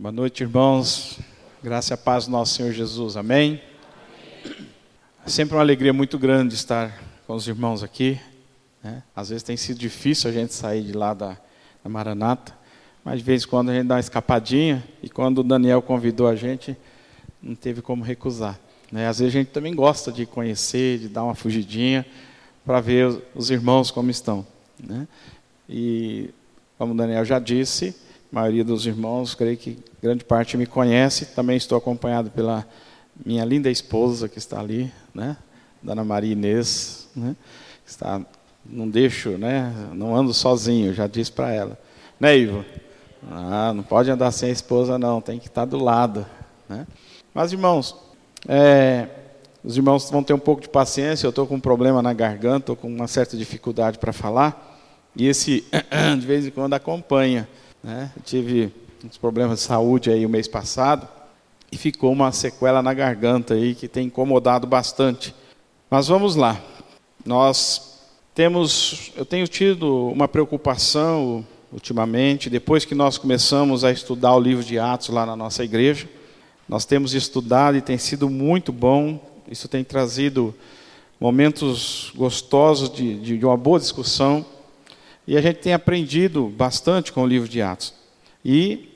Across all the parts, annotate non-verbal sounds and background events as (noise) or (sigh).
Boa noite, irmãos. Graça e paz do nosso Senhor Jesus. Amém. É sempre uma alegria muito grande estar com os irmãos aqui. Né? Às vezes tem sido difícil a gente sair de lá da, da Maranata, mas de vez em quando a gente dá uma escapadinha. E quando o Daniel convidou a gente, não teve como recusar. Né? Às vezes a gente também gosta de conhecer, de dar uma fugidinha para ver os irmãos como estão. Né? E como o Daniel já disse, a maioria dos irmãos, creio que grande parte me conhece. Também estou acompanhado pela minha linda esposa que está ali, né? Dona Maria Inês, né? Está, não deixo, né? Não ando sozinho, já disse para ela. Né, Ivo? Ah, não pode andar sem a esposa, não. Tem que estar do lado, né? Mas, irmãos, é, os irmãos vão ter um pouco de paciência. Eu estou com um problema na garganta, estou com uma certa dificuldade para falar. E esse, (clears throat) de vez em quando, acompanha. Né? Eu tive uns problemas de saúde aí o mês passado e ficou uma sequela na garganta aí que tem incomodado bastante. Mas vamos lá. Nós temos, eu tenho tido uma preocupação ultimamente, depois que nós começamos a estudar o livro de Atos lá na nossa igreja. Nós temos estudado e tem sido muito bom. Isso tem trazido momentos gostosos de, de, de uma boa discussão. E a gente tem aprendido bastante com o livro de Atos. E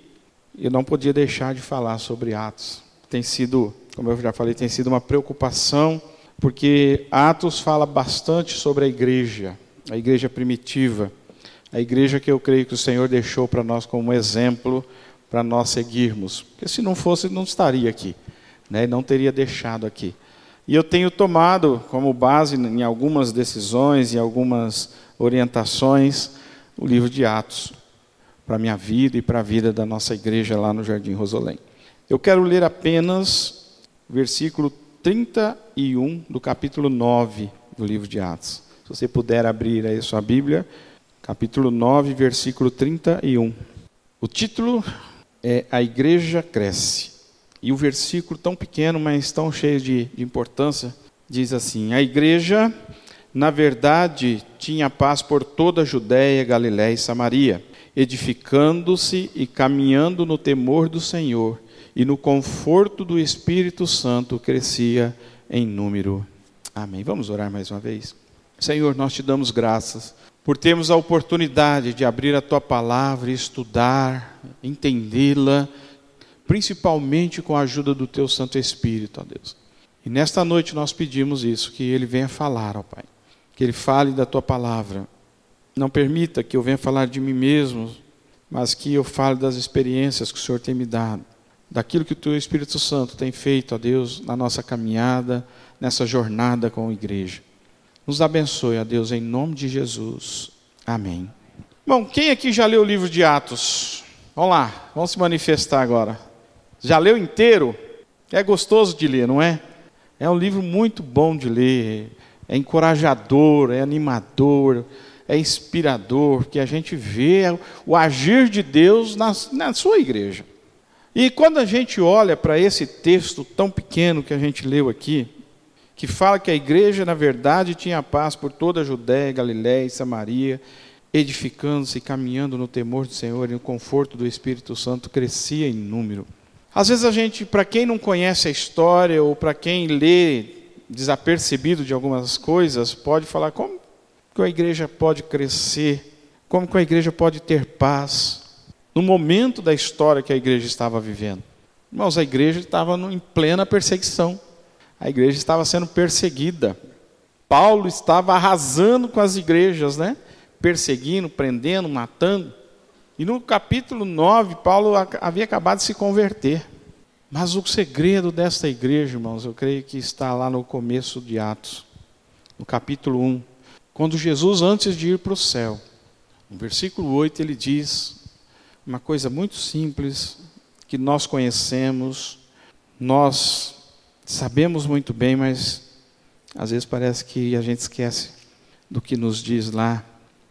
eu não podia deixar de falar sobre Atos. Tem sido, como eu já falei, tem sido uma preocupação, porque Atos fala bastante sobre a igreja, a igreja primitiva, a igreja que eu creio que o Senhor deixou para nós como exemplo para nós seguirmos. Porque se não fosse, não estaria aqui, né? não teria deixado aqui. E eu tenho tomado como base em algumas decisões e algumas orientações o livro de Atos para a minha vida e para a vida da nossa igreja lá no Jardim Rosolém. Eu quero ler apenas versículo 31 do capítulo 9 do livro de Atos. Se você puder abrir aí sua Bíblia, capítulo 9, versículo 31. O título é A Igreja Cresce. E o versículo tão pequeno, mas tão cheio de, de importância, diz assim: A igreja na verdade, tinha paz por toda a Judéia, Galiléia e Samaria, edificando-se e caminhando no temor do Senhor, e no conforto do Espírito Santo crescia em número. Amém. Vamos orar mais uma vez. Senhor, nós te damos graças por termos a oportunidade de abrir a tua palavra estudar, entendê-la, principalmente com a ajuda do teu Santo Espírito, ó Deus. E nesta noite nós pedimos isso, que ele venha falar, ó Pai que Ele fale da tua palavra. Não permita que eu venha falar de mim mesmo, mas que eu fale das experiências que o Senhor tem me dado, daquilo que o teu Espírito Santo tem feito, ó Deus, na nossa caminhada, nessa jornada com a igreja. Nos abençoe, ó Deus, em nome de Jesus. Amém. Bom, quem aqui já leu o livro de Atos? Vamos lá, vamos se manifestar agora. Já leu inteiro? É gostoso de ler, não é? É um livro muito bom de ler é encorajador, é animador, é inspirador, que a gente vê o agir de Deus na, na sua igreja. E quando a gente olha para esse texto tão pequeno que a gente leu aqui, que fala que a igreja, na verdade, tinha paz por toda a Judéia, Galiléia e Samaria, edificando-se e caminhando no temor do Senhor e no conforto do Espírito Santo, crescia em número. Às vezes a gente, para quem não conhece a história, ou para quem lê desapercebido de algumas coisas, pode falar como que a igreja pode crescer, como que a igreja pode ter paz no momento da história que a igreja estava vivendo. Irmãos, a igreja estava em plena perseguição. A igreja estava sendo perseguida. Paulo estava arrasando com as igrejas, né? Perseguindo, prendendo, matando. E no capítulo 9, Paulo havia acabado de se converter. Mas o segredo desta igreja, irmãos, eu creio que está lá no começo de Atos, no capítulo 1, quando Jesus, antes de ir para o céu, no versículo 8, ele diz uma coisa muito simples, que nós conhecemos, nós sabemos muito bem, mas às vezes parece que a gente esquece do que nos diz lá,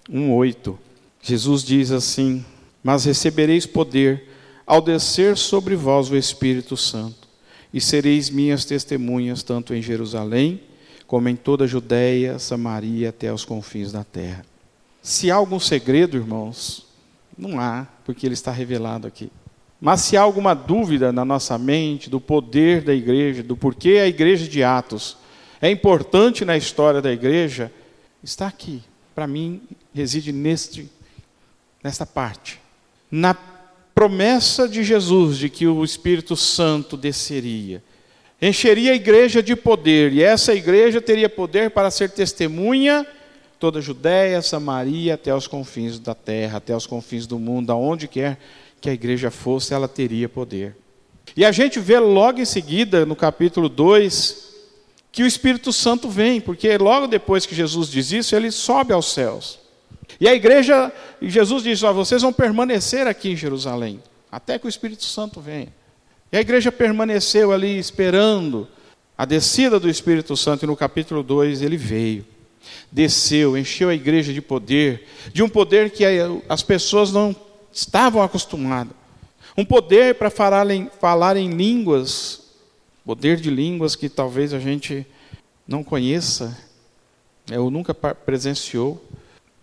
1,8. Jesus diz assim: Mas recebereis poder ao descer sobre vós o Espírito Santo, e sereis minhas testemunhas tanto em Jerusalém, como em toda a Judéia, Samaria, até aos confins da terra. Se há algum segredo, irmãos, não há, porque ele está revelado aqui. Mas se há alguma dúvida na nossa mente do poder da igreja, do porquê a igreja de Atos é importante na história da igreja, está aqui. Para mim, reside neste, nesta parte. Na promessa de Jesus de que o Espírito Santo desceria, encheria a igreja de poder, e essa igreja teria poder para ser testemunha toda a Judéia, Samaria, até os confins da terra, até os confins do mundo, aonde quer que a igreja fosse, ela teria poder. E a gente vê logo em seguida, no capítulo 2, que o Espírito Santo vem, porque logo depois que Jesus diz isso, ele sobe aos céus. E a igreja, Jesus diz: ó, vocês vão permanecer aqui em Jerusalém, até que o Espírito Santo venha. E a igreja permaneceu ali esperando a descida do Espírito Santo, e no capítulo 2 ele veio desceu, encheu a igreja de poder, de um poder que as pessoas não estavam acostumadas. Um poder para falar em, falar em línguas, poder de línguas que talvez a gente não conheça, né, ou nunca presenciou.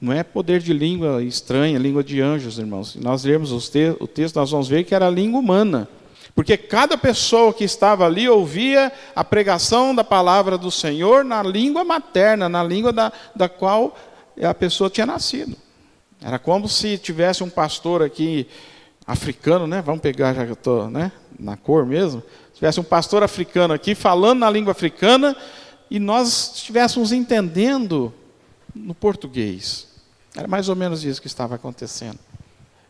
Não é poder de língua estranha, língua de anjos, irmãos. Se nós lermos o texto, nós vamos ver que era língua humana. Porque cada pessoa que estava ali ouvia a pregação da palavra do Senhor na língua materna, na língua da, da qual a pessoa tinha nascido. Era como se tivesse um pastor aqui africano, né? Vamos pegar já que eu estou né? na cor mesmo. Tivesse um pastor africano aqui falando na língua africana e nós estivéssemos entendendo no português. Era mais ou menos isso que estava acontecendo.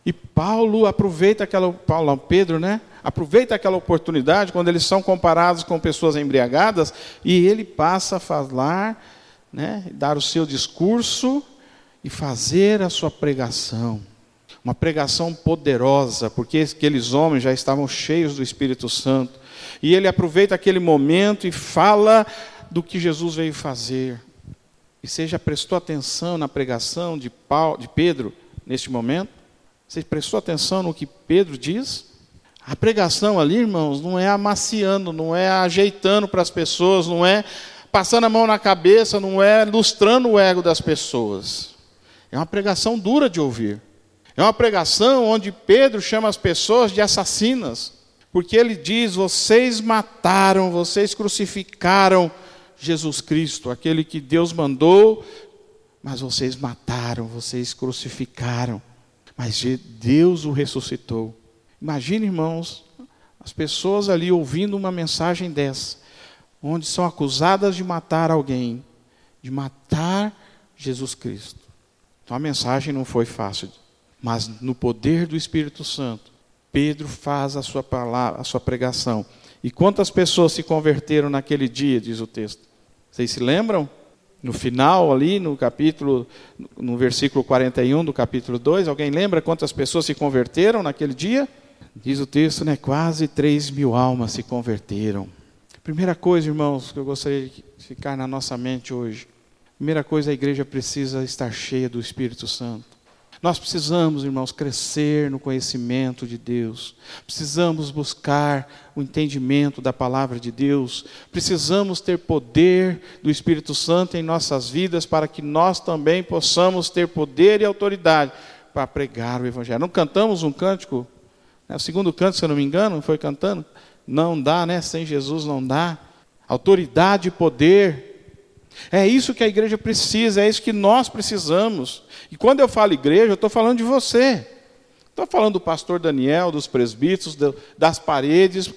E Paulo aproveita aquela, Paulo, Pedro, né? Aproveita aquela oportunidade quando eles são comparados com pessoas embriagadas e ele passa a falar, né? Dar o seu discurso e fazer a sua pregação. Uma pregação poderosa, porque aqueles homens já estavam cheios do Espírito Santo. E ele aproveita aquele momento e fala do que Jesus veio fazer. E você já prestou atenção na pregação de, Paulo, de Pedro neste momento? Você prestou atenção no que Pedro diz? A pregação ali, irmãos, não é amaciando, não é ajeitando para as pessoas, não é passando a mão na cabeça, não é lustrando o ego das pessoas. É uma pregação dura de ouvir. É uma pregação onde Pedro chama as pessoas de assassinas, porque ele diz: vocês mataram, vocês crucificaram Jesus Cristo, aquele que Deus mandou, mas vocês mataram, vocês crucificaram mas Deus o ressuscitou. Imagine, irmãos, as pessoas ali ouvindo uma mensagem dessa, onde são acusadas de matar alguém, de matar Jesus Cristo. Então a mensagem não foi fácil, mas no poder do Espírito Santo, Pedro faz a sua palavra, a sua pregação. E quantas pessoas se converteram naquele dia, diz o texto? Vocês se lembram? No final, ali no capítulo, no versículo 41 do capítulo 2, alguém lembra quantas pessoas se converteram naquele dia? Diz o texto, né? Quase 3 mil almas se converteram. Primeira coisa, irmãos, que eu gostaria de ficar na nossa mente hoje. Primeira coisa, a igreja precisa estar cheia do Espírito Santo. Nós precisamos, irmãos, crescer no conhecimento de Deus. Precisamos buscar o entendimento da palavra de Deus. Precisamos ter poder do Espírito Santo em nossas vidas para que nós também possamos ter poder e autoridade para pregar o Evangelho. Não cantamos um cântico, né? o segundo canto, se eu não me engano, foi cantando. Não dá, né? Sem Jesus não dá. Autoridade e poder é isso que a igreja precisa, é isso que nós precisamos. E quando eu falo igreja, eu estou falando de você. Estou falando do pastor Daniel, dos presbíteros, das paredes.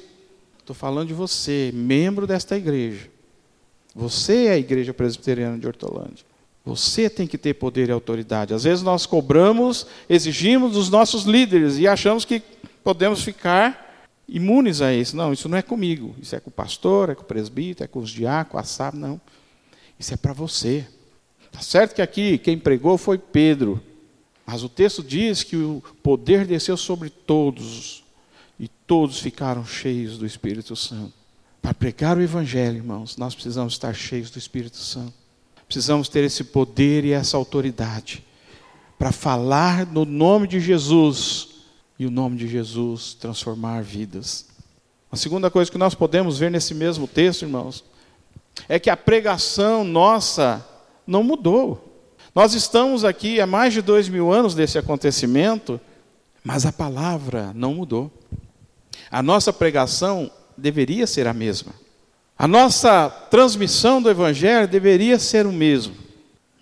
Estou falando de você, membro desta igreja. Você é a igreja presbiteriana de Hortolândia. Você tem que ter poder e autoridade. Às vezes nós cobramos, exigimos dos nossos líderes e achamos que podemos ficar imunes a isso. Não, isso não é comigo. Isso é com o pastor, é com o presbítero, é com os diáconos, a sábio, não. Isso é para você. Tá certo que aqui quem pregou foi Pedro, mas o texto diz que o poder desceu sobre todos e todos ficaram cheios do Espírito Santo. Para pregar o Evangelho, irmãos, nós precisamos estar cheios do Espírito Santo. Precisamos ter esse poder e essa autoridade para falar no nome de Jesus e o nome de Jesus transformar vidas. A segunda coisa que nós podemos ver nesse mesmo texto, irmãos, é que a pregação nossa não mudou. Nós estamos aqui há mais de dois mil anos desse acontecimento, mas a palavra não mudou. A nossa pregação deveria ser a mesma. A nossa transmissão do Evangelho deveria ser o mesmo.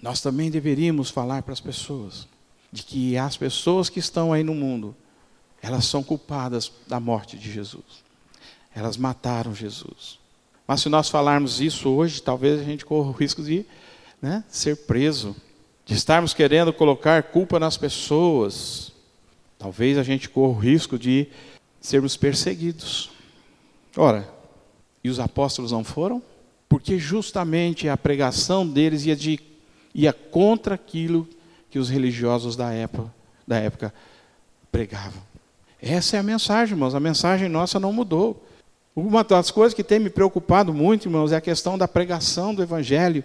Nós também deveríamos falar para as pessoas de que as pessoas que estão aí no mundo, elas são culpadas da morte de Jesus. Elas mataram Jesus. Mas se nós falarmos isso hoje, talvez a gente corra o risco de né, ser preso, de estarmos querendo colocar culpa nas pessoas. Talvez a gente corra o risco de sermos perseguidos. Ora, e os apóstolos não foram? Porque justamente a pregação deles ia, de, ia contra aquilo que os religiosos da época, da época pregavam. Essa é a mensagem, irmãos. A mensagem nossa não mudou. Uma das coisas que tem me preocupado muito, irmãos, é a questão da pregação do Evangelho.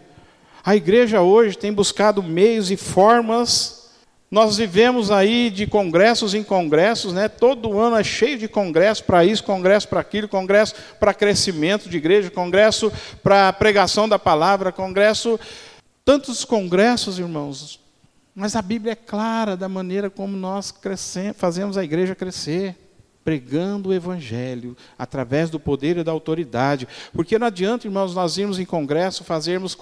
A igreja hoje tem buscado meios e formas nós vivemos aí de congressos em congressos, né? Todo ano é cheio de congresso para isso, congresso para aquilo, congresso para crescimento de igreja, congresso para pregação da palavra, congresso, tantos congressos, irmãos. Mas a Bíblia é clara da maneira como nós crescemos, fazemos a igreja crescer pregando o Evangelho, através do poder e da autoridade. Porque não adianta, irmãos, nós irmos em congresso, fazermos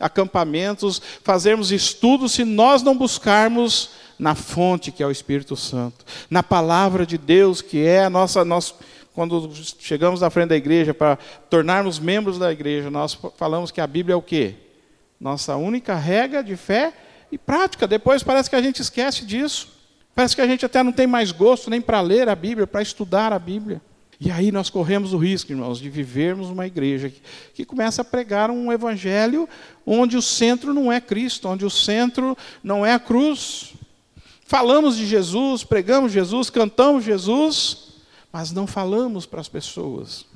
acampamentos, fazermos estudos, se nós não buscarmos na fonte que é o Espírito Santo, na palavra de Deus, que é a nossa. nossa quando chegamos à frente da igreja para tornarmos membros da igreja, nós falamos que a Bíblia é o quê? Nossa única regra de fé e prática. Depois parece que a gente esquece disso. Parece que a gente até não tem mais gosto nem para ler a Bíblia, para estudar a Bíblia. E aí nós corremos o risco, irmãos, de vivermos uma igreja que, que, começa a pregar um evangelho onde o centro não é Cristo, onde o centro não é a cruz. Falamos de Jesus, pregamos Jesus, cantamos Jesus, mas não falamos para as pessoas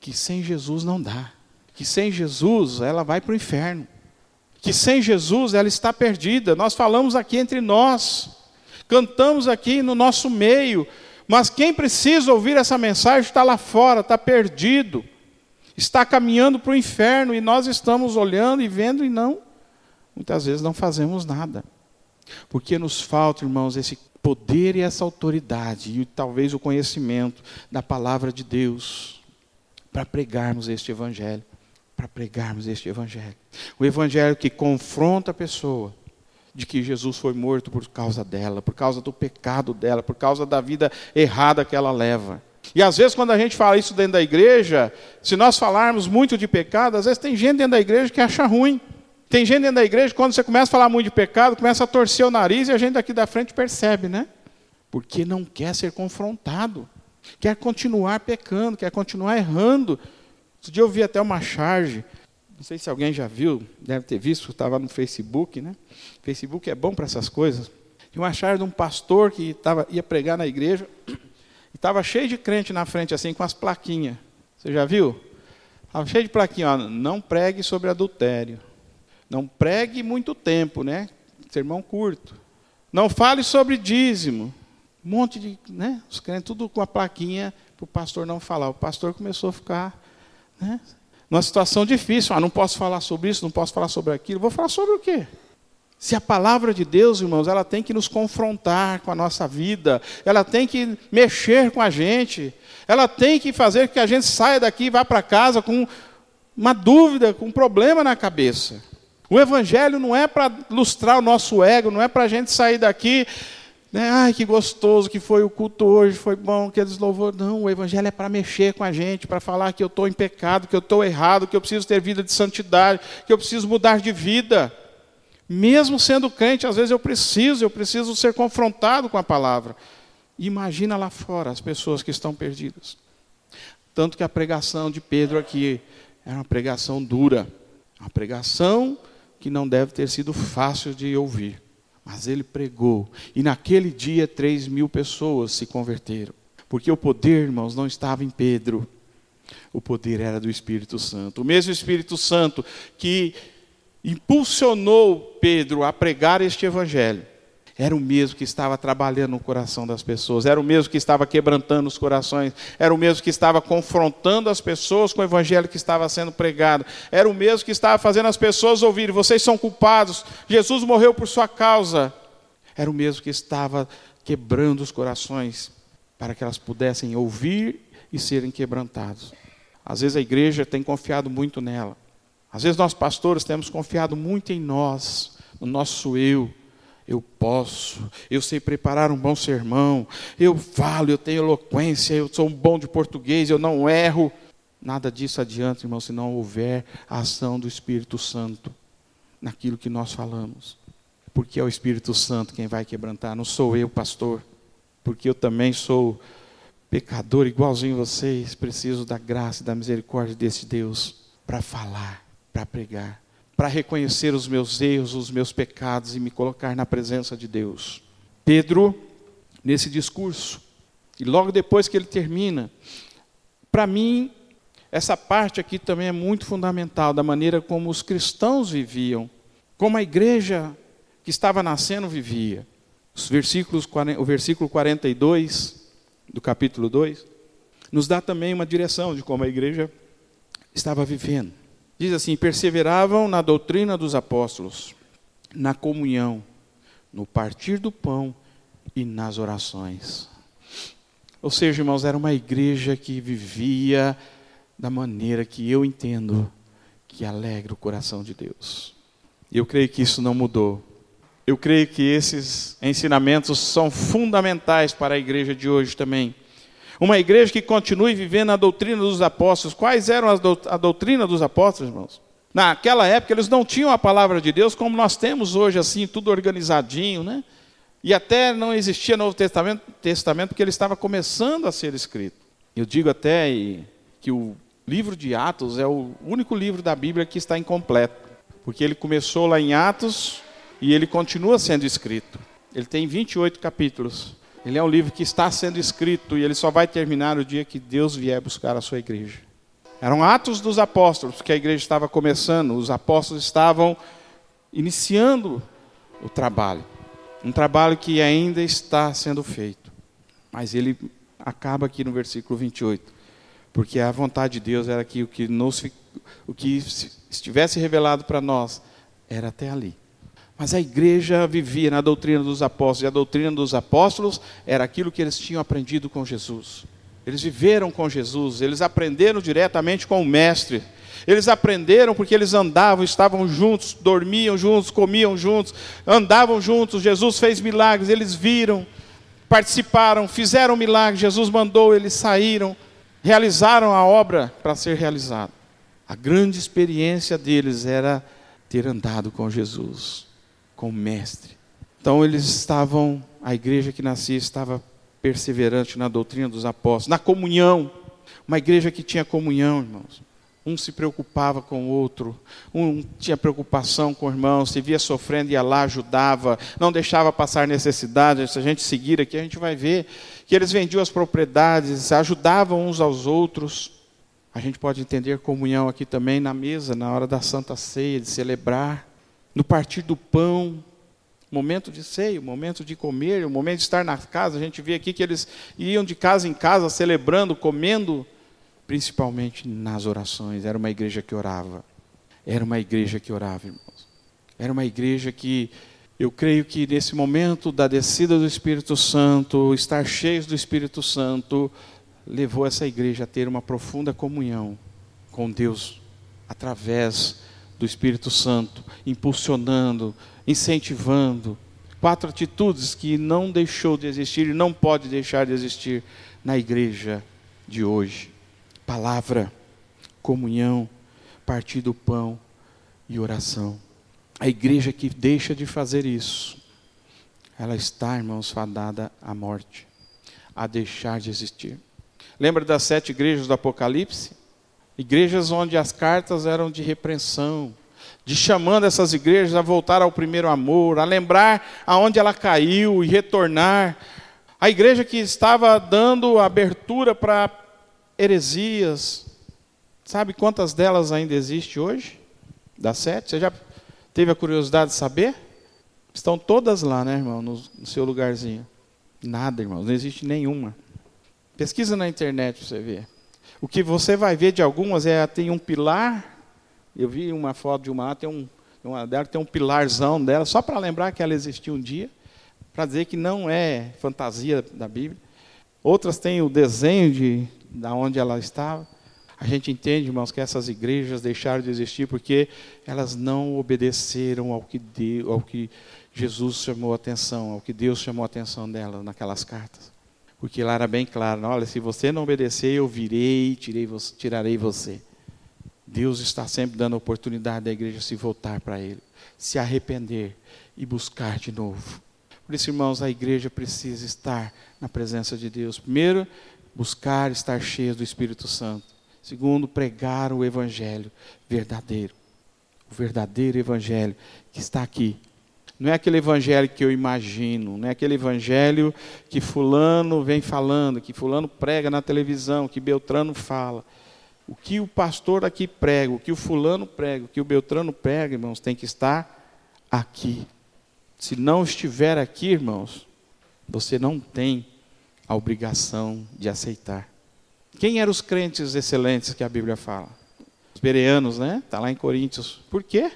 que sem Jesus não dá, que sem Jesus ela vai para o inferno, que sem Jesus ela está perdida. Nós falamos aqui entre nós cantamos aqui no nosso meio, mas quem precisa ouvir essa mensagem está lá fora, está perdido, está caminhando para o inferno e nós estamos olhando e vendo e não, muitas vezes não fazemos nada, porque nos falta, irmãos, esse poder e essa autoridade e talvez o conhecimento da palavra de Deus para pregarmos este evangelho, para pregarmos este evangelho. O evangelho que confronta a pessoa, de que Jesus foi morto por causa dela, por causa do pecado dela, por causa da vida errada que ela leva. E às vezes, quando a gente fala isso dentro da igreja, se nós falarmos muito de pecado, às vezes tem gente dentro da igreja que acha ruim. Tem gente dentro da igreja, quando você começa a falar muito de pecado, começa a torcer o nariz e a gente daqui da frente percebe, né? Porque não quer ser confrontado, quer continuar pecando, quer continuar errando. Outro dia eu vi até uma charge não sei se alguém já viu, deve ter visto, estava no Facebook, né? Facebook é bom para essas coisas. Tinha uma charla de um pastor que tava, ia pregar na igreja e estava cheio de crente na frente, assim, com as plaquinhas. Você já viu? Estava cheio de plaquinha, ó, não pregue sobre adultério. Não pregue muito tempo, né? Sermão curto. Não fale sobre dízimo. Um monte de, né? Os crentes tudo com a plaquinha para o pastor não falar. O pastor começou a ficar, né? Numa situação difícil. Ah, não posso falar sobre isso, não posso falar sobre aquilo. Vou falar sobre o quê? Se a palavra de Deus, irmãos, ela tem que nos confrontar com a nossa vida, ela tem que mexer com a gente, ela tem que fazer que a gente saia daqui e vá para casa com uma dúvida, com um problema na cabeça. O Evangelho não é para lustrar o nosso ego, não é para a gente sair daqui né? Ai, que gostoso que foi o culto hoje, foi bom, que eles louvou. Não, o Evangelho é para mexer com a gente, para falar que eu estou em pecado, que eu estou errado, que eu preciso ter vida de santidade, que eu preciso mudar de vida. Mesmo sendo crente, às vezes eu preciso, eu preciso ser confrontado com a palavra. Imagina lá fora as pessoas que estão perdidas. Tanto que a pregação de Pedro aqui era uma pregação dura, uma pregação que não deve ter sido fácil de ouvir. Mas ele pregou, e naquele dia três mil pessoas se converteram. Porque o poder, irmãos, não estava em Pedro, o poder era do Espírito Santo. O mesmo Espírito Santo que impulsionou Pedro a pregar este evangelho era o mesmo que estava trabalhando no coração das pessoas, era o mesmo que estava quebrantando os corações, era o mesmo que estava confrontando as pessoas com o evangelho que estava sendo pregado, era o mesmo que estava fazendo as pessoas ouvirem: vocês são culpados, Jesus morreu por sua causa. Era o mesmo que estava quebrando os corações para que elas pudessem ouvir e serem quebrantados. Às vezes a igreja tem confiado muito nela. Às vezes nós pastores temos confiado muito em nós, no nosso eu. Eu posso, eu sei preparar um bom sermão, eu falo, eu tenho eloquência, eu sou um bom de português, eu não erro. Nada disso adianta, irmão, se não houver a ação do Espírito Santo naquilo que nós falamos. Porque é o Espírito Santo quem vai quebrantar, não sou eu, pastor. Porque eu também sou pecador igualzinho vocês, preciso da graça e da misericórdia desse Deus para falar, para pregar, para reconhecer os meus erros, os meus pecados e me colocar na presença de Deus. Pedro, nesse discurso, e logo depois que ele termina, para mim essa parte aqui também é muito fundamental da maneira como os cristãos viviam, como a igreja que estava nascendo vivia. Os versículos, o versículo 42 do capítulo 2 nos dá também uma direção de como a igreja estava vivendo. Diz assim: perseveravam na doutrina dos apóstolos, na comunhão, no partir do pão e nas orações. Ou seja, irmãos, era uma igreja que vivia da maneira que eu entendo que alegra o coração de Deus. Eu creio que isso não mudou. Eu creio que esses ensinamentos são fundamentais para a igreja de hoje também. Uma igreja que continue vivendo a doutrina dos apóstolos. Quais eram a doutrina dos apóstolos, irmãos? Naquela época eles não tinham a palavra de Deus como nós temos hoje, assim, tudo organizadinho, né? E até não existia Novo Testamento, Testamento porque ele estava começando a ser escrito. Eu digo até que o livro de Atos é o único livro da Bíblia que está incompleto, porque ele começou lá em Atos e ele continua sendo escrito. Ele tem 28 capítulos. Ele é um livro que está sendo escrito e ele só vai terminar o dia que Deus vier buscar a sua igreja. Eram Atos dos Apóstolos que a igreja estava começando, os apóstolos estavam iniciando o trabalho. Um trabalho que ainda está sendo feito. Mas ele acaba aqui no versículo 28 porque a vontade de Deus era que o que, nos, o que estivesse revelado para nós era até ali. Mas a igreja vivia na doutrina dos apóstolos, e a doutrina dos apóstolos era aquilo que eles tinham aprendido com Jesus. Eles viveram com Jesus, eles aprenderam diretamente com o Mestre. Eles aprenderam porque eles andavam, estavam juntos, dormiam juntos, comiam juntos, andavam juntos. Jesus fez milagres, eles viram, participaram, fizeram milagres. Jesus mandou, eles saíram realizaram a obra para ser realizada. A grande experiência deles era ter andado com Jesus, com o Mestre. Então eles estavam, a igreja que nascia estava perseverante na doutrina dos apóstolos, na comunhão. Uma igreja que tinha comunhão, irmãos. Um se preocupava com o outro, um tinha preocupação com o irmão, se via sofrendo, ia lá, ajudava, não deixava passar necessidade. Se a gente seguir aqui, a gente vai ver que eles vendiam as propriedades, ajudavam uns aos outros. A gente pode entender comunhão aqui também na mesa, na hora da Santa Ceia, de celebrar, no partir do pão, momento de ceia, momento de comer, o momento de estar na casa. A gente vê aqui que eles iam de casa em casa celebrando, comendo principalmente nas orações. Era uma igreja que orava. Era uma igreja que orava, irmãos. Era uma igreja que eu creio que nesse momento da descida do Espírito Santo, estar cheios do Espírito Santo, levou essa igreja a ter uma profunda comunhão com Deus através do Espírito Santo, impulsionando, incentivando. Quatro atitudes que não deixou de existir e não pode deixar de existir na igreja de hoje palavra, comunhão, partir do pão e oração. A igreja que deixa de fazer isso, ela está, irmãos, fadada à morte, a deixar de existir. Lembra das sete igrejas do Apocalipse? Igrejas onde as cartas eram de repreensão, de chamando essas igrejas a voltar ao primeiro amor, a lembrar aonde ela caiu e retornar. A igreja que estava dando abertura para heresias. Sabe quantas delas ainda existe hoje? Das sete? Você já teve a curiosidade de saber? Estão todas lá, né, irmão, no, no seu lugarzinho. Nada, irmão, não existe nenhuma. Pesquisa na internet para você ver. O que você vai ver de algumas é tem um pilar. Eu vi uma foto de uma, tem um, uma dela tem um pilarzão dela, só para lembrar que ela existiu um dia, para dizer que não é fantasia da Bíblia. outras têm o desenho de, de onde ela estava. A gente entende, irmãos, que essas igrejas deixaram de existir porque elas não obedeceram ao que, Deus, ao que Jesus chamou a atenção, ao que Deus chamou a atenção delas naquelas cartas. Porque lá era bem claro: olha, se você não obedecer, eu virei e tirarei você. Deus está sempre dando a oportunidade da igreja se voltar para Ele, se arrepender e buscar de novo. Por isso, irmãos, a igreja precisa estar na presença de Deus. Primeiro, buscar estar cheia do Espírito Santo. Segundo, pregar o Evangelho verdadeiro. O verdadeiro Evangelho que está aqui. Não é aquele Evangelho que eu imagino, não é aquele Evangelho que Fulano vem falando, que Fulano prega na televisão, que Beltrano fala. O que o pastor aqui prega, o que o fulano prega, o que o Beltrano prega, irmãos, tem que estar aqui. Se não estiver aqui, irmãos, você não tem a obrigação de aceitar. Quem eram os crentes excelentes que a Bíblia fala? Os bereanos, né? Está lá em Coríntios. Por quê?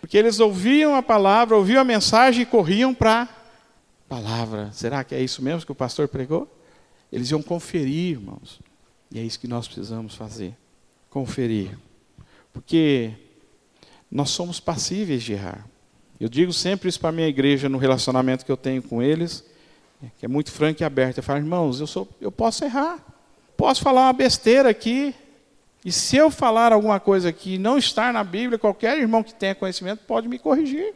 Porque eles ouviam a palavra, ouviam a mensagem e corriam para a palavra. Será que é isso mesmo que o pastor pregou? Eles iam conferir, irmãos. E é isso que nós precisamos fazer conferir. Porque nós somos passíveis de errar. Eu digo sempre isso para a minha igreja no relacionamento que eu tenho com eles, que é muito franco e aberto. Eu falo, irmãos, eu, sou, eu posso errar. Posso falar uma besteira aqui. E se eu falar alguma coisa que não está na Bíblia, qualquer irmão que tenha conhecimento pode me corrigir.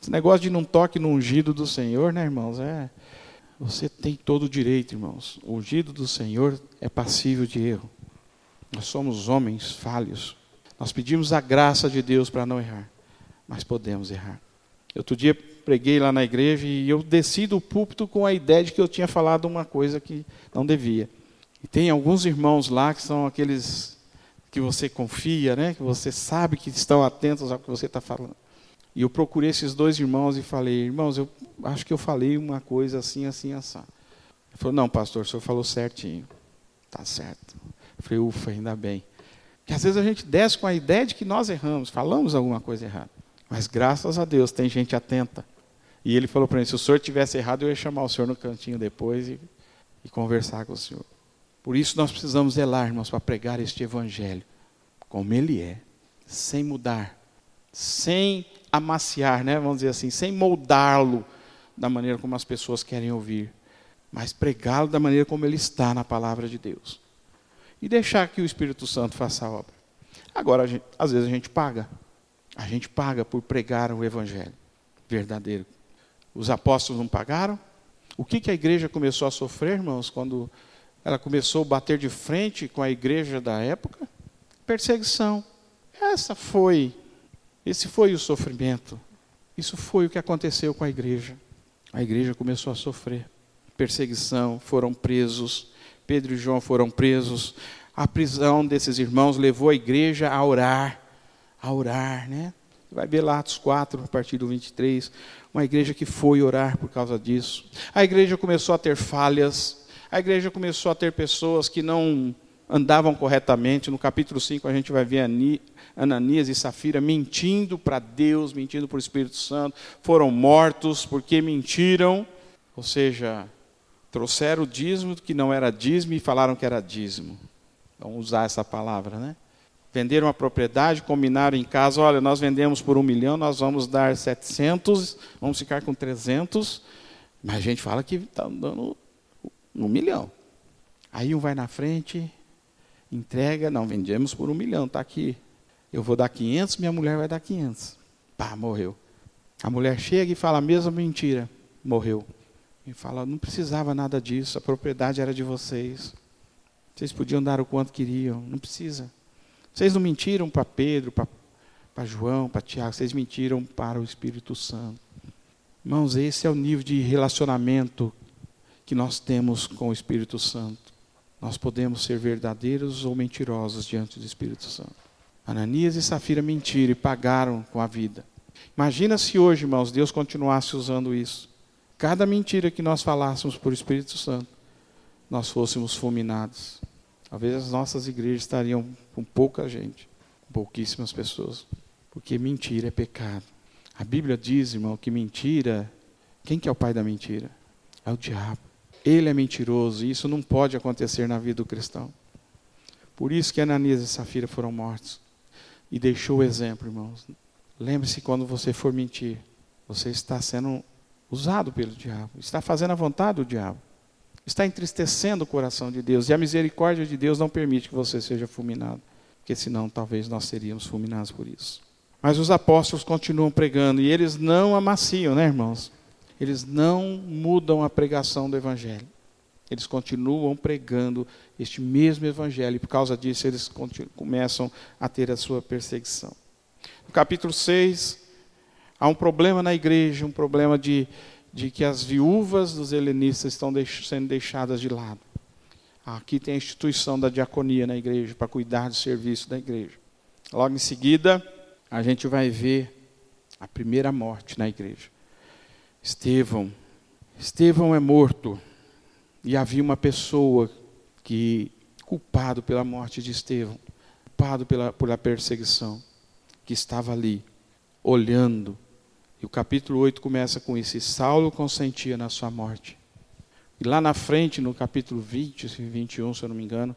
Esse negócio de não toque no ungido do Senhor, né, irmãos? É, você tem todo o direito, irmãos. O ungido do Senhor é passível de erro. Nós somos homens falhos. Nós pedimos a graça de Deus para não errar, mas podemos errar. Outro dia preguei lá na igreja e eu desci do púlpito com a ideia de que eu tinha falado uma coisa que não devia. E tem alguns irmãos lá que são aqueles que você confia, né? que você sabe que estão atentos ao que você está falando. E eu procurei esses dois irmãos e falei, irmãos, eu acho que eu falei uma coisa assim, assim, assim. Ele falou, não, pastor, o senhor falou certinho. Tá certo. Eu falei, ufa, ainda bem. Porque às vezes a gente desce com a ideia de que nós erramos, falamos alguma coisa errada. Mas graças a Deus tem gente atenta. E ele falou para mim: se o senhor tivesse errado, eu ia chamar o senhor no cantinho depois e, e conversar com o senhor. Por isso nós precisamos zelar, irmãos, para pregar este evangelho como ele é, sem mudar, sem amaciar, né? vamos dizer assim, sem moldá-lo da maneira como as pessoas querem ouvir, mas pregá-lo da maneira como ele está na palavra de Deus e deixar que o Espírito Santo faça a obra. Agora, gente, às vezes a gente paga. A gente paga por pregar o Evangelho verdadeiro. Os apóstolos não pagaram? O que, que a igreja começou a sofrer, irmãos, quando ela começou a bater de frente com a igreja da época? Perseguição. Essa foi, esse foi o sofrimento. Isso foi o que aconteceu com a igreja. A igreja começou a sofrer perseguição, foram presos, Pedro e João foram presos. A prisão desses irmãos levou a igreja a orar, a orar, né? Vai ver lá Atos 4, a partir do 23, uma igreja que foi orar por causa disso. A igreja começou a ter falhas, a igreja começou a ter pessoas que não andavam corretamente. No capítulo 5 a gente vai ver Ananias e Safira mentindo para Deus, mentindo para o Espírito Santo, foram mortos porque mentiram, ou seja, Trouxeram o dízimo que não era dízimo e falaram que era dízimo. Vamos usar essa palavra, né? Venderam a propriedade, combinaram em casa, olha, nós vendemos por um milhão, nós vamos dar 700, vamos ficar com 300, mas a gente fala que está dando um milhão. Aí um vai na frente, entrega, não, vendemos por um milhão, está aqui. Eu vou dar 500, minha mulher vai dar 500. Pá, morreu. A mulher chega e fala a mesma mentira, morreu. E fala: não precisava nada disso, a propriedade era de vocês. Vocês podiam dar o quanto queriam, não precisa. Vocês não mentiram para Pedro, para João, para Tiago, vocês mentiram para o Espírito Santo. Irmãos, esse é o nível de relacionamento que nós temos com o Espírito Santo. Nós podemos ser verdadeiros ou mentirosos diante do Espírito Santo. Ananias e Safira mentiram e pagaram com a vida. Imagina se hoje, irmãos, Deus continuasse usando isso cada mentira que nós falássemos por Espírito Santo, nós fôssemos fulminados. Talvez as nossas igrejas estariam com pouca gente, pouquíssimas pessoas, porque mentira é pecado. A Bíblia diz, irmão, que mentira, quem que é o pai da mentira? É o diabo. Ele é mentiroso e isso não pode acontecer na vida do cristão. Por isso que Ananias e Safira foram mortos. E deixou o exemplo, irmãos. Lembre-se quando você for mentir, você está sendo usado pelo diabo, está fazendo a vontade do diabo, está entristecendo o coração de Deus, e a misericórdia de Deus não permite que você seja fulminado, porque senão talvez nós seríamos fulminados por isso. Mas os apóstolos continuam pregando e eles não amaciam, né, irmãos? Eles não mudam a pregação do evangelho. Eles continuam pregando este mesmo evangelho e por causa disso eles começam a ter a sua perseguição. No capítulo 6, há um problema na igreja, um problema de, de que as viúvas dos helenistas estão deix, sendo deixadas de lado. Aqui tem a instituição da diaconia na igreja, para cuidar do serviço da igreja. Logo em seguida, a gente vai ver a primeira morte na igreja. Estevão. Estevão é morto. E havia uma pessoa que, culpado pela morte de Estevão, culpado pela, pela perseguição, que estava ali, olhando. E o capítulo 8 começa com isso. E Saulo consentia na sua morte. E lá na frente, no capítulo 20 e 21, se eu não me engano,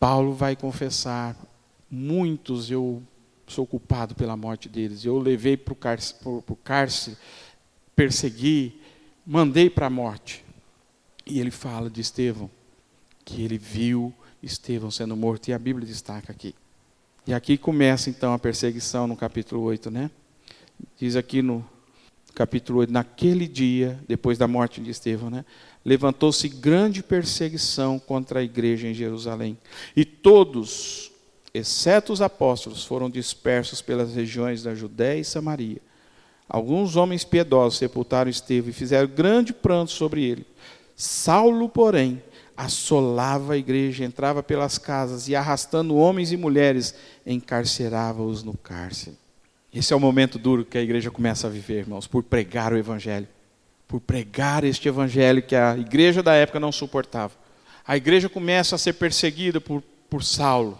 Paulo vai confessar: muitos eu sou culpado pela morte deles. Eu levei para o cárcere, persegui, mandei para a morte. E ele fala de Estevão, que ele viu Estevão sendo morto, e a Bíblia destaca aqui. E aqui começa então a perseguição no capítulo 8, né? Diz aqui no capítulo 8, naquele dia, depois da morte de Estevão, né? Levantou-se grande perseguição contra a igreja em Jerusalém. E todos, exceto os apóstolos, foram dispersos pelas regiões da Judéia e Samaria. Alguns homens piedosos sepultaram Estevão e fizeram grande pranto sobre ele. Saulo, porém, assolava a igreja, entrava pelas casas e, arrastando homens e mulheres, encarcerava-os no cárcere. Esse é o momento duro que a igreja começa a viver, irmãos, por pregar o Evangelho. Por pregar este Evangelho que a igreja da época não suportava. A igreja começa a ser perseguida por, por Saulo.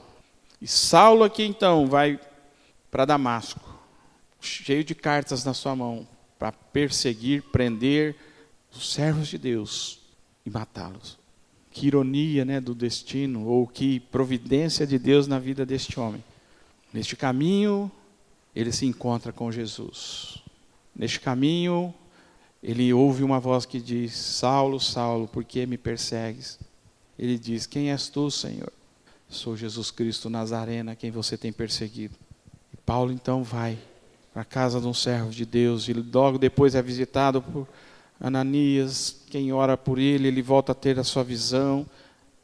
E Saulo aqui então vai para Damasco, cheio de cartas na sua mão, para perseguir, prender os servos de Deus e matá-los. Que ironia né, do destino, ou que providência de Deus na vida deste homem. Neste caminho, ele se encontra com Jesus. Neste caminho, ele ouve uma voz que diz: Saulo, Saulo, por que me persegues? Ele diz: Quem és tu, Senhor? Sou Jesus Cristo Nazarena, quem você tem perseguido. E Paulo então vai para a casa de um servo de Deus e logo depois é visitado por Ananias, quem ora por ele, ele volta a ter a sua visão,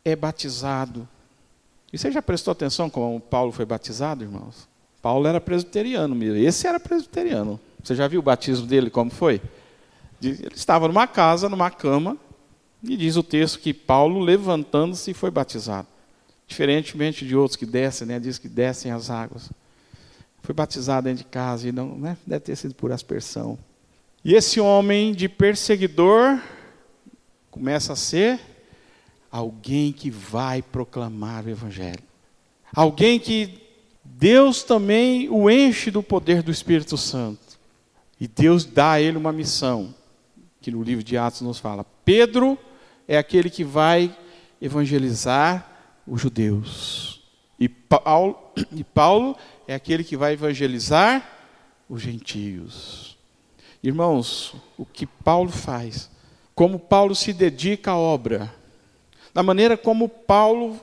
é batizado. E você já prestou atenção como Paulo foi batizado, irmãos? Paulo era presbiteriano mesmo. Esse era presbiteriano. Você já viu o batismo dele como foi? Ele estava numa casa, numa cama, e diz o texto que Paulo, levantando-se, foi batizado. Diferentemente de outros que descem, né? diz que descem as águas. Foi batizado dentro de casa, e não né? deve ter sido por aspersão. E esse homem de perseguidor começa a ser alguém que vai proclamar o Evangelho. Alguém que Deus também o enche do poder do Espírito Santo. E Deus dá a ele uma missão, que no livro de Atos nos fala. Pedro é aquele que vai evangelizar os judeus. E Paulo, e Paulo é aquele que vai evangelizar os gentios. Irmãos, o que Paulo faz, como Paulo se dedica à obra, da maneira como Paulo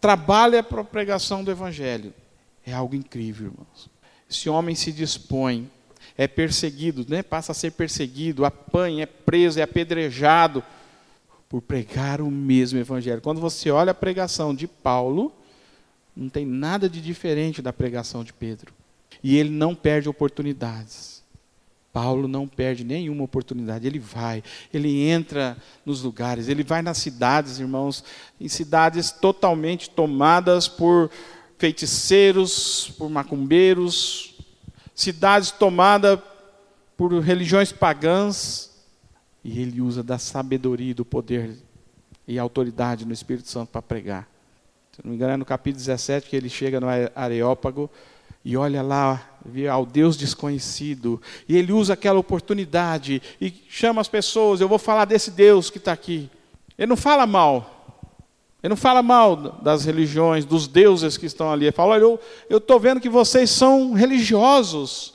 trabalha para a pregação do Evangelho, é algo incrível, irmãos. Esse homem se dispõe, é perseguido, né? passa a ser perseguido, apanha, é preso, é apedrejado por pregar o mesmo Evangelho. Quando você olha a pregação de Paulo, não tem nada de diferente da pregação de Pedro. E ele não perde oportunidades. Paulo não perde nenhuma oportunidade, ele vai, ele entra nos lugares, ele vai nas cidades, irmãos, em cidades totalmente tomadas por feiticeiros, por macumbeiros, cidades tomadas por religiões pagãs, e ele usa da sabedoria, do poder e autoridade no Espírito Santo para pregar. Se não me engano, é no capítulo 17 que ele chega no Areópago, e olha lá ao Deus desconhecido, e ele usa aquela oportunidade e chama as pessoas. Eu vou falar desse Deus que está aqui. Ele não fala mal. Ele não fala mal das religiões, dos deuses que estão ali. Ele fala: olha, eu estou vendo que vocês são religiosos.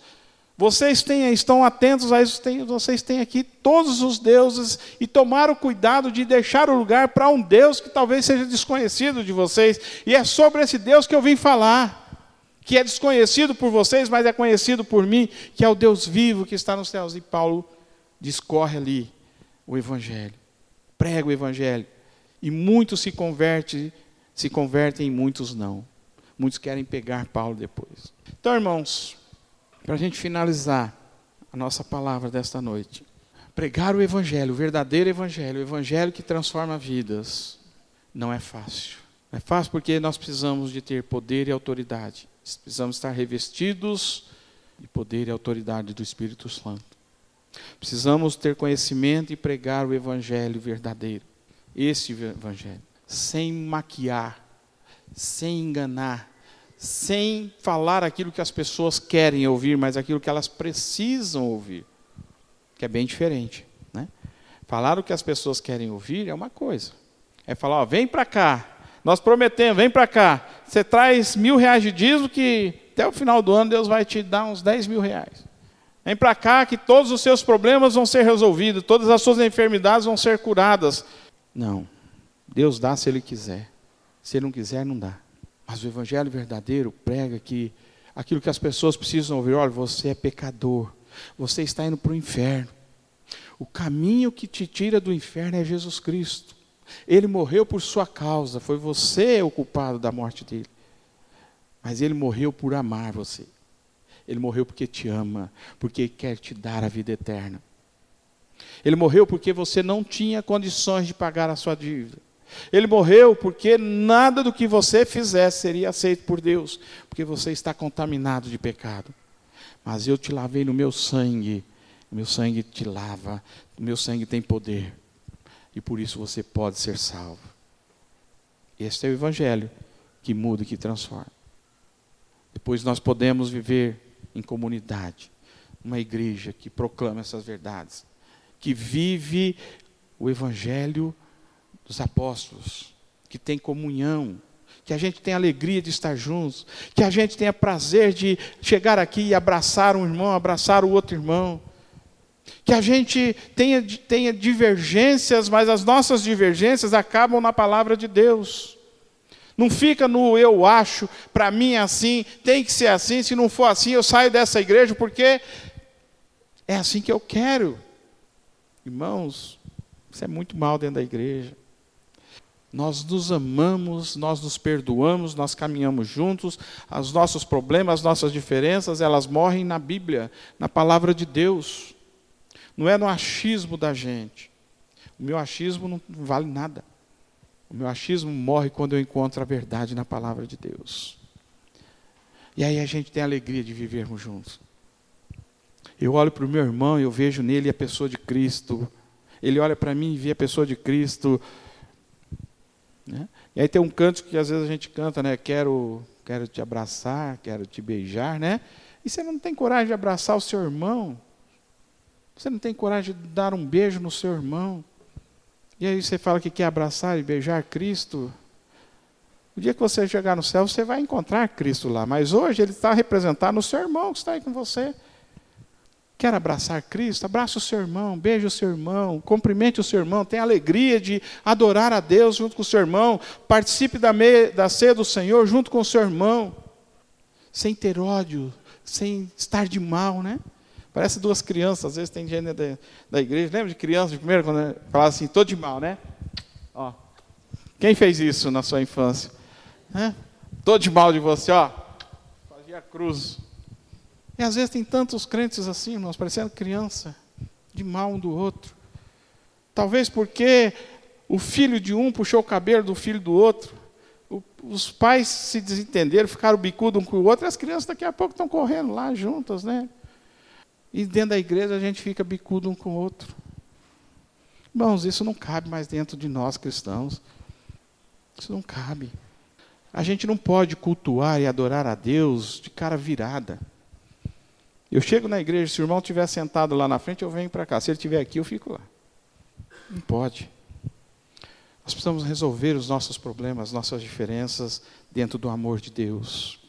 Vocês têm, estão atentos a isso, vocês têm aqui todos os deuses e tomaram cuidado de deixar o lugar para um Deus que talvez seja desconhecido de vocês. E é sobre esse Deus que eu vim falar, que é desconhecido por vocês, mas é conhecido por mim, que é o Deus vivo que está nos céus. E Paulo discorre ali o Evangelho, prega o Evangelho. E muitos se convertem, se convertem e muitos não. Muitos querem pegar Paulo depois. Então, irmãos, para a gente finalizar a nossa palavra desta noite, pregar o Evangelho, o verdadeiro Evangelho, o Evangelho que transforma vidas, não é fácil. Não é fácil porque nós precisamos de ter poder e autoridade. Precisamos estar revestidos de poder e autoridade do Espírito Santo. Precisamos ter conhecimento e pregar o Evangelho verdadeiro. Esse Evangelho. Sem maquiar, sem enganar, sem falar aquilo que as pessoas querem ouvir, mas aquilo que elas precisam ouvir, que é bem diferente. Né? Falar o que as pessoas querem ouvir é uma coisa. É falar, ó, vem para cá, nós prometemos, vem para cá, você traz mil reais de dízimo que até o final do ano Deus vai te dar uns 10 mil reais. Vem para cá que todos os seus problemas vão ser resolvidos, todas as suas enfermidades vão ser curadas. Não, Deus dá se Ele quiser, se Ele não quiser, não dá. Mas o evangelho verdadeiro prega que aquilo que as pessoas precisam ouvir, olha, você é pecador, você está indo para o inferno. O caminho que te tira do inferno é Jesus Cristo. Ele morreu por sua causa, foi você o culpado da morte dele. Mas ele morreu por amar você. Ele morreu porque te ama, porque quer te dar a vida eterna. Ele morreu porque você não tinha condições de pagar a sua dívida. Ele morreu porque nada do que você fizesse seria aceito por Deus, porque você está contaminado de pecado. Mas eu te lavei no meu sangue, meu sangue te lava, meu sangue tem poder, e por isso você pode ser salvo. Este é o Evangelho que muda e que transforma. Depois nós podemos viver em comunidade, uma igreja que proclama essas verdades, que vive o Evangelho dos apóstolos, que tem comunhão, que a gente tem alegria de estar juntos, que a gente tenha prazer de chegar aqui e abraçar um irmão, abraçar o outro irmão. Que a gente tenha, tenha divergências, mas as nossas divergências acabam na palavra de Deus. Não fica no eu acho, para mim é assim, tem que ser assim, se não for assim eu saio dessa igreja porque é assim que eu quero. Irmãos, isso é muito mal dentro da igreja. Nós nos amamos, nós nos perdoamos, nós caminhamos juntos, os nossos problemas, as nossas diferenças, elas morrem na Bíblia, na palavra de Deus. Não é no achismo da gente. O meu achismo não vale nada. O meu achismo morre quando eu encontro a verdade na palavra de Deus. E aí a gente tem a alegria de vivermos juntos. Eu olho para o meu irmão e eu vejo nele a pessoa de Cristo. Ele olha para mim e vê a pessoa de Cristo. Né? E aí tem um canto que às vezes a gente canta, né? Quero, quero te abraçar, quero te beijar, né? E você não tem coragem de abraçar o seu irmão? Você não tem coragem de dar um beijo no seu irmão? E aí você fala que quer abraçar e beijar Cristo? O dia que você chegar no céu, você vai encontrar Cristo lá. Mas hoje ele está representado no seu irmão que está aí com você. Quer abraçar Cristo? Abraça o seu irmão, beije o seu irmão, cumprimente o seu irmão, tenha alegria de adorar a Deus junto com o seu irmão, participe da, me, da ceia do Senhor junto com o seu irmão, sem ter ódio, sem estar de mal, né? Parece duas crianças, às vezes tem gente da, da igreja, lembra de criança de primeiro, quando falava assim, todo de mal, né? Ó, quem fez isso na sua infância? Todo de mal de você, ó, fazia cruz. E às vezes tem tantos crentes assim, irmãos, parecendo criança, de mal um do outro. Talvez porque o filho de um puxou o cabelo do filho do outro. Os pais se desentenderam, ficaram bicudo um com o outro, e as crianças daqui a pouco estão correndo lá juntas, né? E dentro da igreja a gente fica bicudo um com o outro. Irmãos, isso não cabe mais dentro de nós cristãos. Isso não cabe. A gente não pode cultuar e adorar a Deus de cara virada. Eu chego na igreja, se o irmão estiver sentado lá na frente, eu venho para cá. Se ele estiver aqui, eu fico lá. Não pode. Nós precisamos resolver os nossos problemas, nossas diferenças dentro do amor de Deus.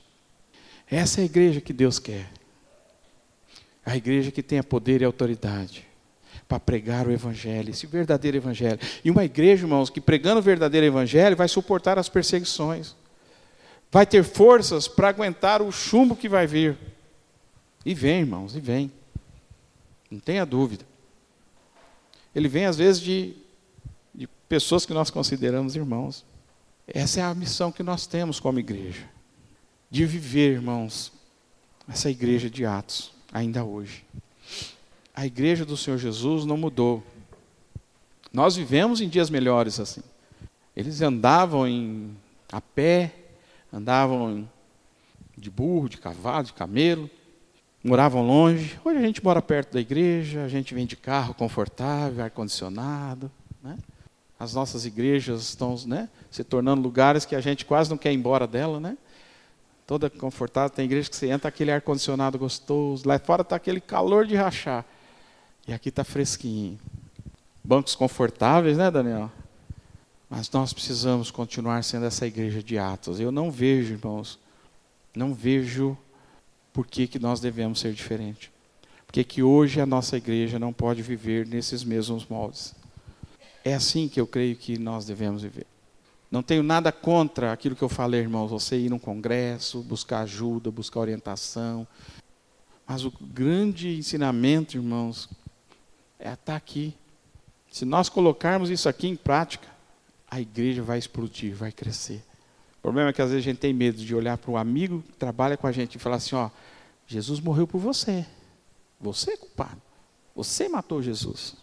Essa é a igreja que Deus quer. A igreja que tenha poder e autoridade para pregar o evangelho, esse verdadeiro evangelho. E uma igreja, irmãos, que pregando o verdadeiro evangelho vai suportar as perseguições. Vai ter forças para aguentar o chumbo que vai vir. E vem, irmãos, e vem. Não tenha dúvida. Ele vem às vezes de, de pessoas que nós consideramos irmãos. Essa é a missão que nós temos como igreja. De viver, irmãos, essa igreja de Atos, ainda hoje a igreja do Senhor Jesus não mudou. Nós vivemos em dias melhores assim. Eles andavam em, a pé, andavam de burro, de cavalo, de camelo, moravam longe. Hoje a gente mora perto da igreja, a gente vem de carro confortável, ar-condicionado. Né? As nossas igrejas estão né, se tornando lugares que a gente quase não quer ir embora dela, né? Toda confortável, tem igreja que você entra, aquele ar-condicionado gostoso, lá fora está aquele calor de rachar. E aqui está fresquinho. Bancos confortáveis, né, Daniel? Mas nós precisamos continuar sendo essa igreja de Atos. Eu não vejo, irmãos, não vejo por que, que nós devemos ser diferentes. Porque que hoje a nossa igreja não pode viver nesses mesmos moldes. É assim que eu creio que nós devemos viver. Não tenho nada contra aquilo que eu falei, irmãos, você ir num congresso, buscar ajuda, buscar orientação. Mas o grande ensinamento, irmãos, é estar tá aqui. Se nós colocarmos isso aqui em prática, a igreja vai explodir, vai crescer. O problema é que às vezes a gente tem medo de olhar para um amigo que trabalha com a gente e falar assim: ó, Jesus morreu por você. Você é culpado. Você matou Jesus.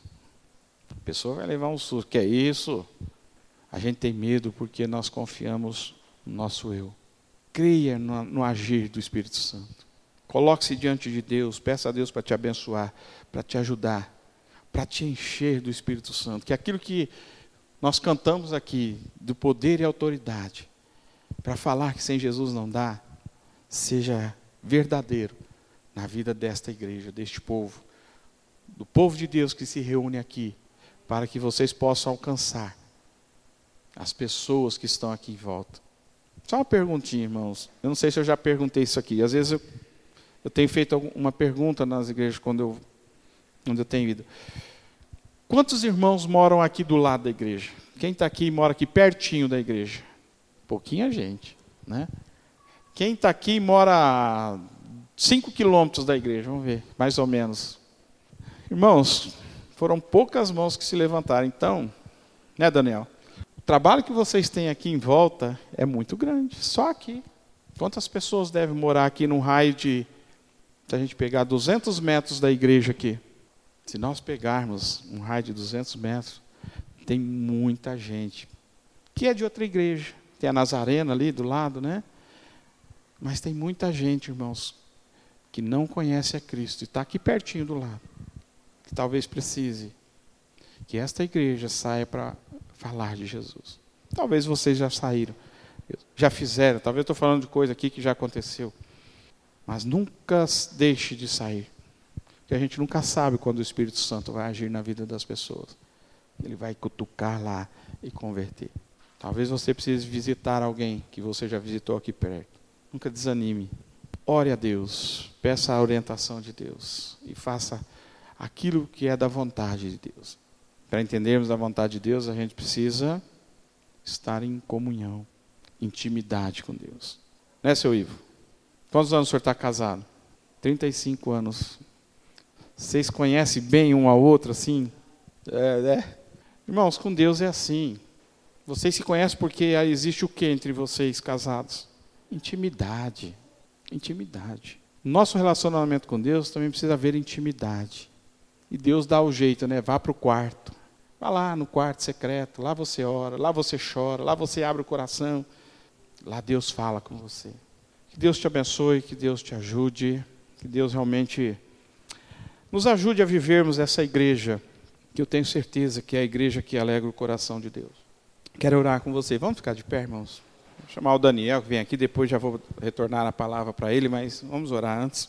A pessoa vai levar um susto. Que é isso? A gente tem medo porque nós confiamos no nosso eu. Creia no, no agir do Espírito Santo. Coloque-se diante de Deus, peça a Deus para te abençoar, para te ajudar para te encher do Espírito Santo. Que aquilo que nós cantamos aqui, do poder e autoridade, para falar que sem Jesus não dá, seja verdadeiro na vida desta igreja, deste povo, do povo de Deus que se reúne aqui, para que vocês possam alcançar as pessoas que estão aqui em volta. Só uma perguntinha, irmãos. Eu não sei se eu já perguntei isso aqui. Às vezes eu, eu tenho feito uma pergunta nas igrejas quando eu onde eu tenho ido. Quantos irmãos moram aqui do lado da igreja? Quem está aqui mora aqui pertinho da igreja? Pouquinha gente, né? Quem está aqui mora a 5 quilômetros da igreja? Vamos ver, mais ou menos. Irmãos, foram poucas mãos que se levantaram. Então, né, Daniel? O trabalho que vocês têm aqui em volta é muito grande, só aqui. Quantas pessoas devem morar aqui num raio de, se a gente pegar 200 metros da igreja aqui? Se nós pegarmos um raio de 200 metros, tem muita gente que é de outra igreja. Tem a Nazarena ali do lado, né? Mas tem muita gente, irmãos, que não conhece a Cristo e está aqui pertinho do lado, que talvez precise que esta igreja saia para falar de Jesus. Talvez vocês já saíram, já fizeram, talvez estou falando de coisa aqui que já aconteceu. Mas nunca deixe de sair que a gente nunca sabe quando o Espírito Santo vai agir na vida das pessoas. Ele vai cutucar lá e converter. Talvez você precise visitar alguém que você já visitou aqui perto. Nunca desanime. Ore a Deus, peça a orientação de Deus e faça aquilo que é da vontade de Deus. Para entendermos a vontade de Deus, a gente precisa estar em comunhão, intimidade com Deus. Né, seu Ivo? Quantos anos o senhor está casado? 35 anos. Vocês conhecem bem um ao outro assim? É, né? Irmãos, com Deus é assim. Vocês se conhecem porque existe o que entre vocês casados? Intimidade. Intimidade. Nosso relacionamento com Deus também precisa haver intimidade. E Deus dá o jeito, né? Vá para o quarto. Vá lá no quarto secreto. Lá você ora, lá você chora, lá você abre o coração. Lá Deus fala com você. Que Deus te abençoe, que Deus te ajude, que Deus realmente nos ajude a vivermos essa igreja, que eu tenho certeza que é a igreja que alegra o coração de Deus. Quero orar com você. Vamos ficar de pé, irmãos? Chamar o Daniel, que vem aqui, depois já vou retornar a palavra para ele, mas vamos orar antes.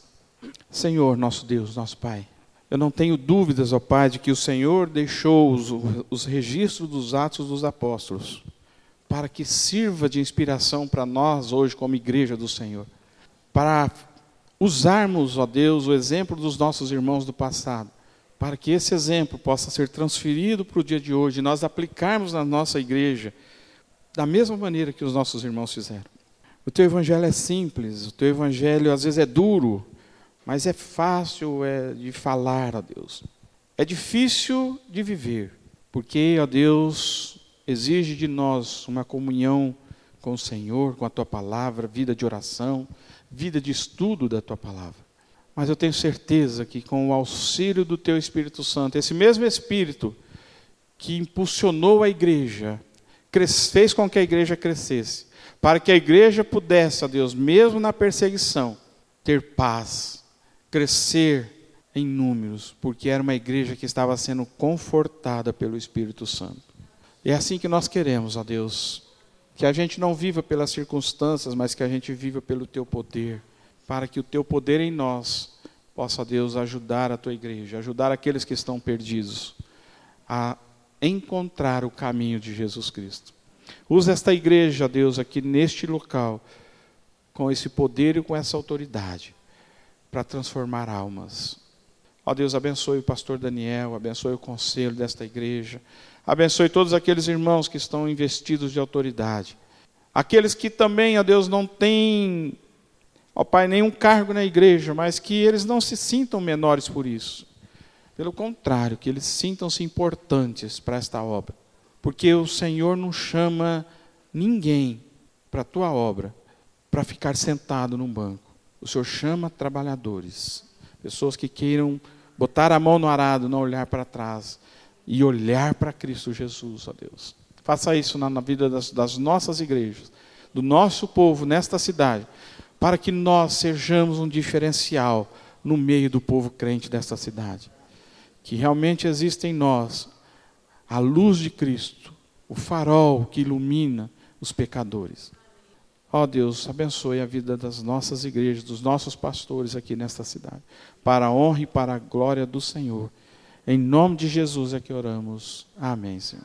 Senhor, nosso Deus, nosso Pai, Eu não tenho dúvidas, ó Pai, de que o Senhor deixou os, os registros dos Atos dos Apóstolos para que sirva de inspiração para nós hoje, como igreja do Senhor. Para usarmos, ó Deus, o exemplo dos nossos irmãos do passado, para que esse exemplo possa ser transferido para o dia de hoje nós aplicarmos na nossa igreja da mesma maneira que os nossos irmãos fizeram. O teu evangelho é simples, o teu evangelho às vezes é duro, mas é fácil é, de falar a Deus. É difícil de viver, porque, ó Deus, exige de nós uma comunhão com o Senhor, com a tua palavra, vida de oração, vida de estudo da tua palavra. Mas eu tenho certeza que com o auxílio do teu Espírito Santo, esse mesmo Espírito que impulsionou a igreja, fez com que a igreja crescesse, para que a igreja pudesse, ó Deus, mesmo na perseguição, ter paz, crescer em números, porque era uma igreja que estava sendo confortada pelo Espírito Santo. E é assim que nós queremos, ó Deus, que a gente não viva pelas circunstâncias, mas que a gente viva pelo teu poder, para que o teu poder em nós possa, Deus, ajudar a tua igreja, ajudar aqueles que estão perdidos a encontrar o caminho de Jesus Cristo. Usa esta igreja, Deus, aqui neste local, com esse poder e com essa autoridade para transformar almas. Ó Deus, abençoe o pastor Daniel, abençoe o conselho desta igreja, abençoe todos aqueles irmãos que estão investidos de autoridade. Aqueles que também, ó Deus, não têm, ó Pai, nenhum cargo na igreja, mas que eles não se sintam menores por isso. Pelo contrário, que eles sintam-se importantes para esta obra. Porque o Senhor não chama ninguém para a tua obra para ficar sentado num banco. O Senhor chama trabalhadores, pessoas que queiram botar a mão no arado, não olhar para trás e olhar para Cristo Jesus, ó Deus. Faça isso na, vida das, das nossas igrejas, do nosso povo nesta cidade, para que nós sejamos um diferencial no meio do povo crente desta cidade. Que realmente exista em nós a luz de Cristo, o farol que ilumina os pecadores. Ó oh Deus, abençoe a vida das nossas igrejas, dos nossos pastores aqui nesta cidade, para a honra e para a glória do Senhor. Em nome de Jesus é que oramos. Amém, Senhor.